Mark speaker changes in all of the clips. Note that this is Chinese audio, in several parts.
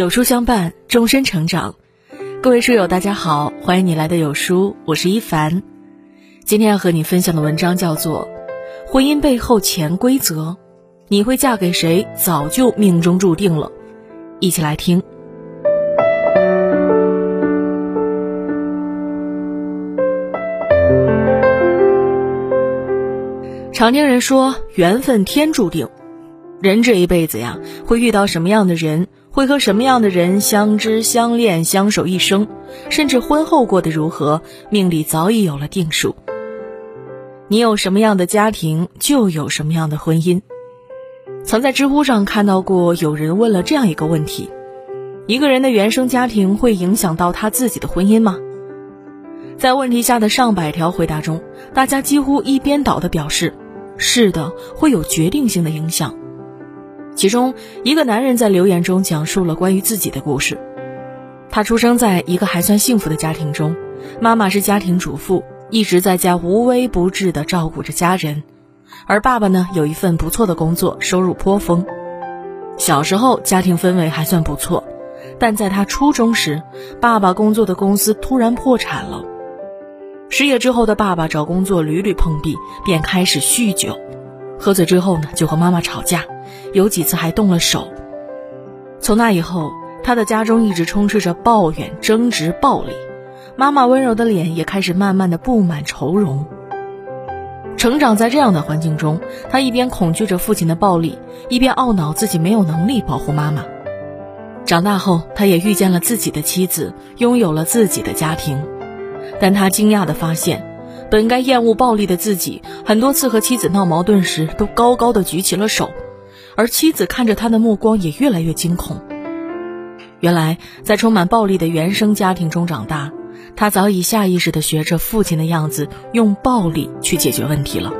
Speaker 1: 有书相伴，终身成长。各位书友，大家好，欢迎你来到有书，我是一凡。今天要和你分享的文章叫做《婚姻背后潜规则》，你会嫁给谁，早就命中注定了。一起来听。常听人说，缘分天注定，人这一辈子呀，会遇到什么样的人？会和什么样的人相知相恋相守一生，甚至婚后过得如何，命里早已有了定数。你有什么样的家庭，就有什么样的婚姻。曾在知乎上看到过有人问了这样一个问题：一个人的原生家庭会影响到他自己的婚姻吗？在问题下的上百条回答中，大家几乎一边倒的表示，是的，会有决定性的影响。其中一个男人在留言中讲述了关于自己的故事。他出生在一个还算幸福的家庭中，妈妈是家庭主妇，一直在家无微不至地照顾着家人，而爸爸呢有一份不错的工作，收入颇丰。小时候家庭氛围还算不错，但在他初中时，爸爸工作的公司突然破产了。失业之后的爸爸找工作屡屡碰壁，便开始酗酒。喝醉之后呢，就和妈妈吵架，有几次还动了手。从那以后，他的家中一直充斥着抱怨、争执、暴力，妈妈温柔的脸也开始慢慢的布满愁容。成长在这样的环境中，他一边恐惧着父亲的暴力，一边懊恼自己没有能力保护妈妈。长大后，他也遇见了自己的妻子，拥有了自己的家庭，但他惊讶的发现。本该厌恶暴力的自己，很多次和妻子闹矛盾时，都高高的举起了手，而妻子看着他的目光也越来越惊恐。原来，在充满暴力的原生家庭中长大，他早已下意识地学着父亲的样子，用暴力去解决问题了。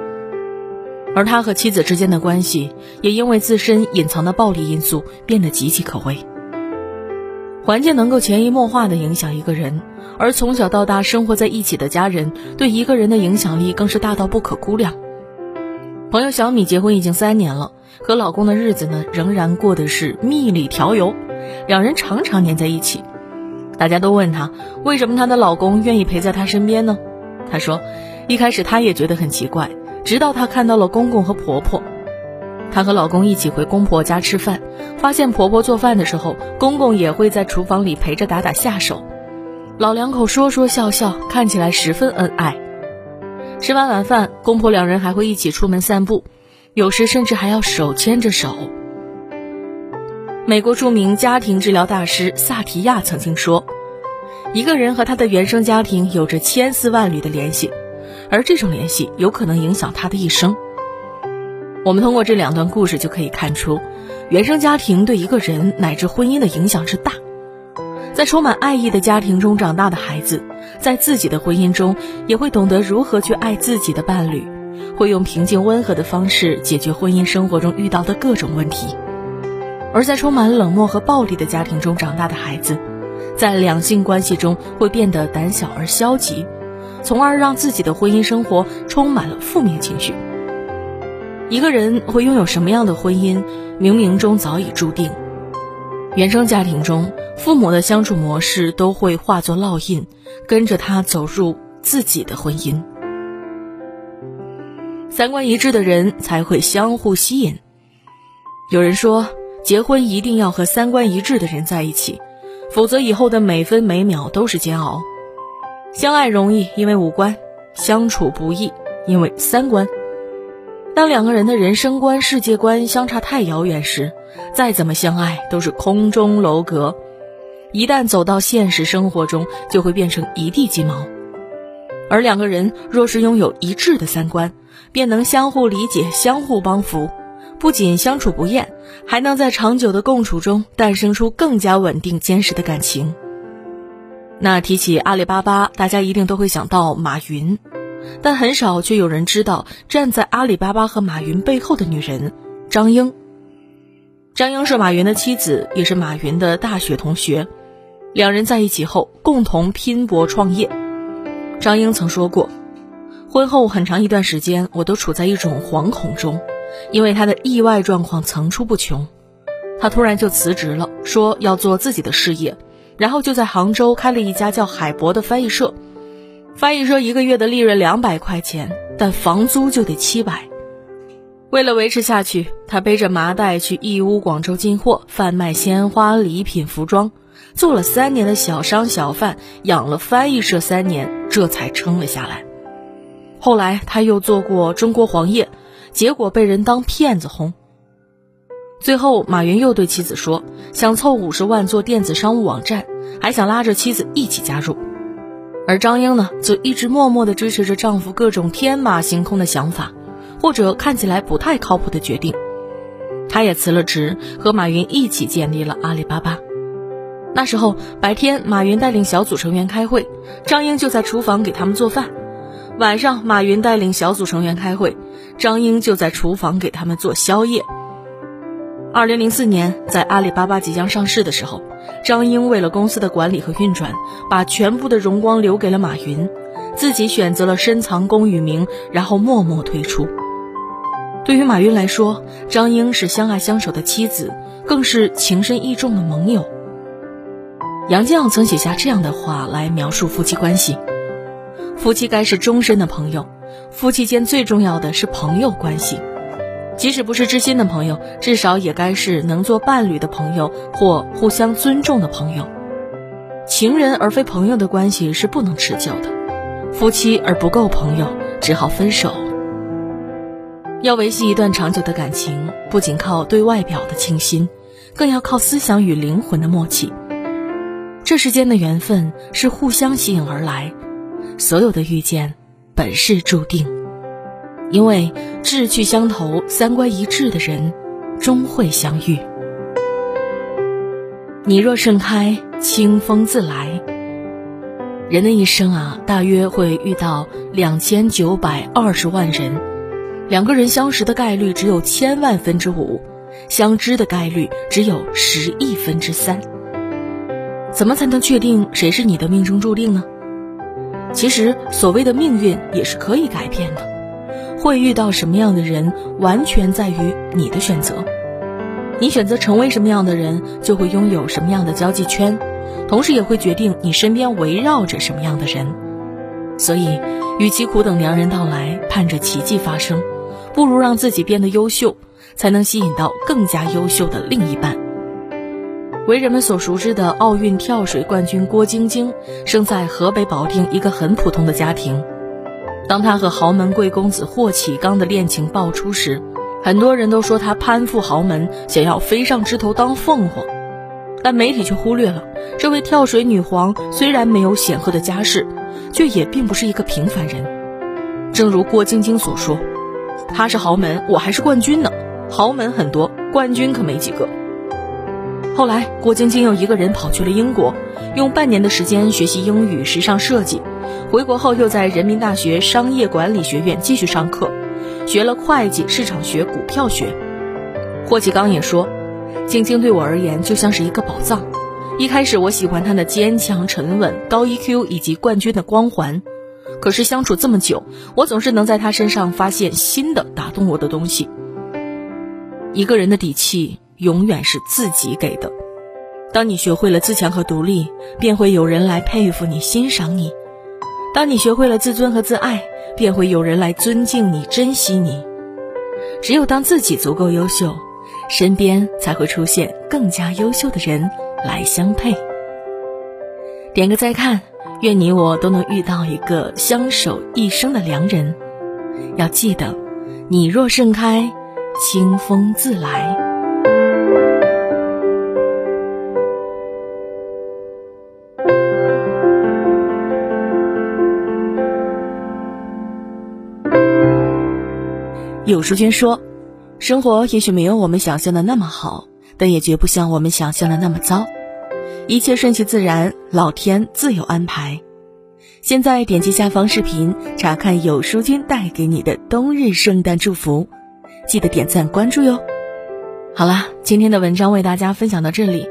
Speaker 1: 而他和妻子之间的关系，也因为自身隐藏的暴力因素，变得岌岌可危。环境能够潜移默化地影响一个人。而从小到大生活在一起的家人，对一个人的影响力更是大到不可估量。朋友小米结婚已经三年了，和老公的日子呢，仍然过的是蜜里调油，两人常常黏在一起。大家都问她，为什么她的老公愿意陪在她身边呢？她说，一开始她也觉得很奇怪，直到她看到了公公和婆婆。她和老公一起回公婆家吃饭，发现婆婆做饭的时候，公公也会在厨房里陪着打打下手。老两口说说笑笑，看起来十分恩爱。吃完晚饭，公婆两人还会一起出门散步，有时甚至还要手牵着手。美国著名家庭治疗大师萨提亚曾经说：“一个人和他的原生家庭有着千丝万缕的联系，而这种联系有可能影响他的一生。”我们通过这两段故事就可以看出，原生家庭对一个人乃至婚姻的影响之大。在充满爱意的家庭中长大的孩子，在自己的婚姻中也会懂得如何去爱自己的伴侣，会用平静温和的方式解决婚姻生活中遇到的各种问题；而在充满冷漠和暴力的家庭中长大的孩子，在两性关系中会变得胆小而消极，从而让自己的婚姻生活充满了负面情绪。一个人会拥有什么样的婚姻，冥冥中早已注定。原生家庭中，父母的相处模式都会化作烙印，跟着他走入自己的婚姻。三观一致的人才会相互吸引。有人说，结婚一定要和三观一致的人在一起，否则以后的每分每秒都是煎熬。相爱容易，因为五官；相处不易，因为三观。当两个人的人生观、世界观相差太遥远时，再怎么相爱都是空中楼阁。一旦走到现实生活中，就会变成一地鸡毛。而两个人若是拥有一致的三观，便能相互理解、相互帮扶，不仅相处不厌，还能在长久的共处中诞生出更加稳定、坚实的感情。那提起阿里巴巴，大家一定都会想到马云。但很少，却有人知道站在阿里巴巴和马云背后的女人张英。张英是马云的妻子，也是马云的大学同学。两人在一起后，共同拼搏创业。张英曾说过，婚后很长一段时间，我都处在一种惶恐中，因为他的意外状况层出不穷。他突然就辞职了，说要做自己的事业，然后就在杭州开了一家叫海博的翻译社。翻译社一个月的利润两百块钱，但房租就得七百。为了维持下去，他背着麻袋去义乌、广州进货，贩卖鲜花、礼品、服装，做了三年的小商小贩，养了翻译社三年，这才撑了下来。后来他又做过中国黄页，结果被人当骗子轰。最后，马云又对妻子说，想凑五十万做电子商务网站，还想拉着妻子一起加入。而张英呢，则一直默默地支持着丈夫各种天马行空的想法，或者看起来不太靠谱的决定。她也辞了职，和马云一起建立了阿里巴巴。那时候白天，马云带领小组成员开会，张英就在厨房给他们做饭；晚上，马云带领小组成员开会，张英就在厨房给他们做宵夜。二零零四年，在阿里巴巴即将上市的时候，张英为了公司的管理和运转，把全部的荣光留给了马云，自己选择了深藏功与名，然后默默退出。对于马云来说，张英是相爱相守的妻子，更是情深意重的盟友。杨绛曾写下这样的话来描述夫妻关系：夫妻该是终身的朋友，夫妻间最重要的是朋友关系。即使不是知心的朋友，至少也该是能做伴侣的朋友或互相尊重的朋友。情人而非朋友的关系是不能持久的，夫妻而不够朋友，只好分手。要维系一段长久的感情，不仅靠对外表的倾心，更要靠思想与灵魂的默契。这世间的缘分是互相吸引而来，所有的遇见本是注定。因为志趣相投、三观一致的人，终会相遇。你若盛开，清风自来。人的一生啊，大约会遇到两千九百二十万人，两个人相识的概率只有千万分之五，相知的概率只有十亿分之三。怎么才能确定谁是你的命中注定呢？其实，所谓的命运也是可以改变的。会遇到什么样的人，完全在于你的选择。你选择成为什么样的人，就会拥有什么样的交际圈，同时也会决定你身边围绕着什么样的人。所以，与其苦等良人到来，盼着奇迹发生，不如让自己变得优秀，才能吸引到更加优秀的另一半。为人们所熟知的奥运跳水冠军郭晶晶，生在河北保定一个很普通的家庭。当她和豪门贵公子霍启刚的恋情爆出时，很多人都说她攀附豪门，想要飞上枝头当凤凰。但媒体却忽略了，这位跳水女皇虽然没有显赫的家世，却也并不是一个平凡人。正如郭晶晶所说：“她是豪门，我还是冠军呢。豪门很多，冠军可没几个。”后来，郭晶晶又一个人跑去了英国，用半年的时间学习英语、时尚设计。回国后，又在人民大学商业管理学院继续上课，学了会计、市场学、股票学。霍启刚也说：“晶晶对我而言就像是一个宝藏。一开始我喜欢她的坚强、沉稳、高 EQ 以及冠军的光环，可是相处这么久，我总是能在她身上发现新的打动我的东西。一个人的底气永远是自己给的。当你学会了自强和独立，便会有人来佩服你、欣赏你。”当你学会了自尊和自爱，便会有人来尊敬你、珍惜你。只有当自己足够优秀，身边才会出现更加优秀的人来相配。点个再看，愿你我都能遇到一个相守一生的良人。要记得，你若盛开，清风自来。有书君说：“生活也许没有我们想象的那么好，但也绝不像我们想象的那么糟。一切顺其自然，老天自有安排。”现在点击下方视频，查看有书君带给你的冬日圣诞祝福，记得点赞关注哟。好啦，今天的文章为大家分享到这里。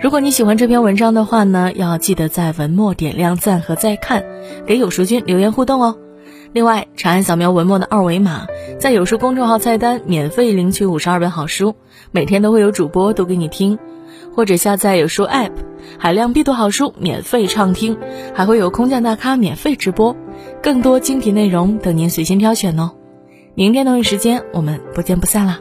Speaker 1: 如果你喜欢这篇文章的话呢，要记得在文末点亮赞和再看，给有书君留言互动哦。另外，长按扫描文末的二维码，在有书公众号菜单免费领取五十二本好书，每天都会有主播读给你听，或者下载有书 App，海量必读好书免费畅听，还会有空降大咖免费直播，更多精品内容等您随心挑选哦。明天同一时间，我们不见不散啦！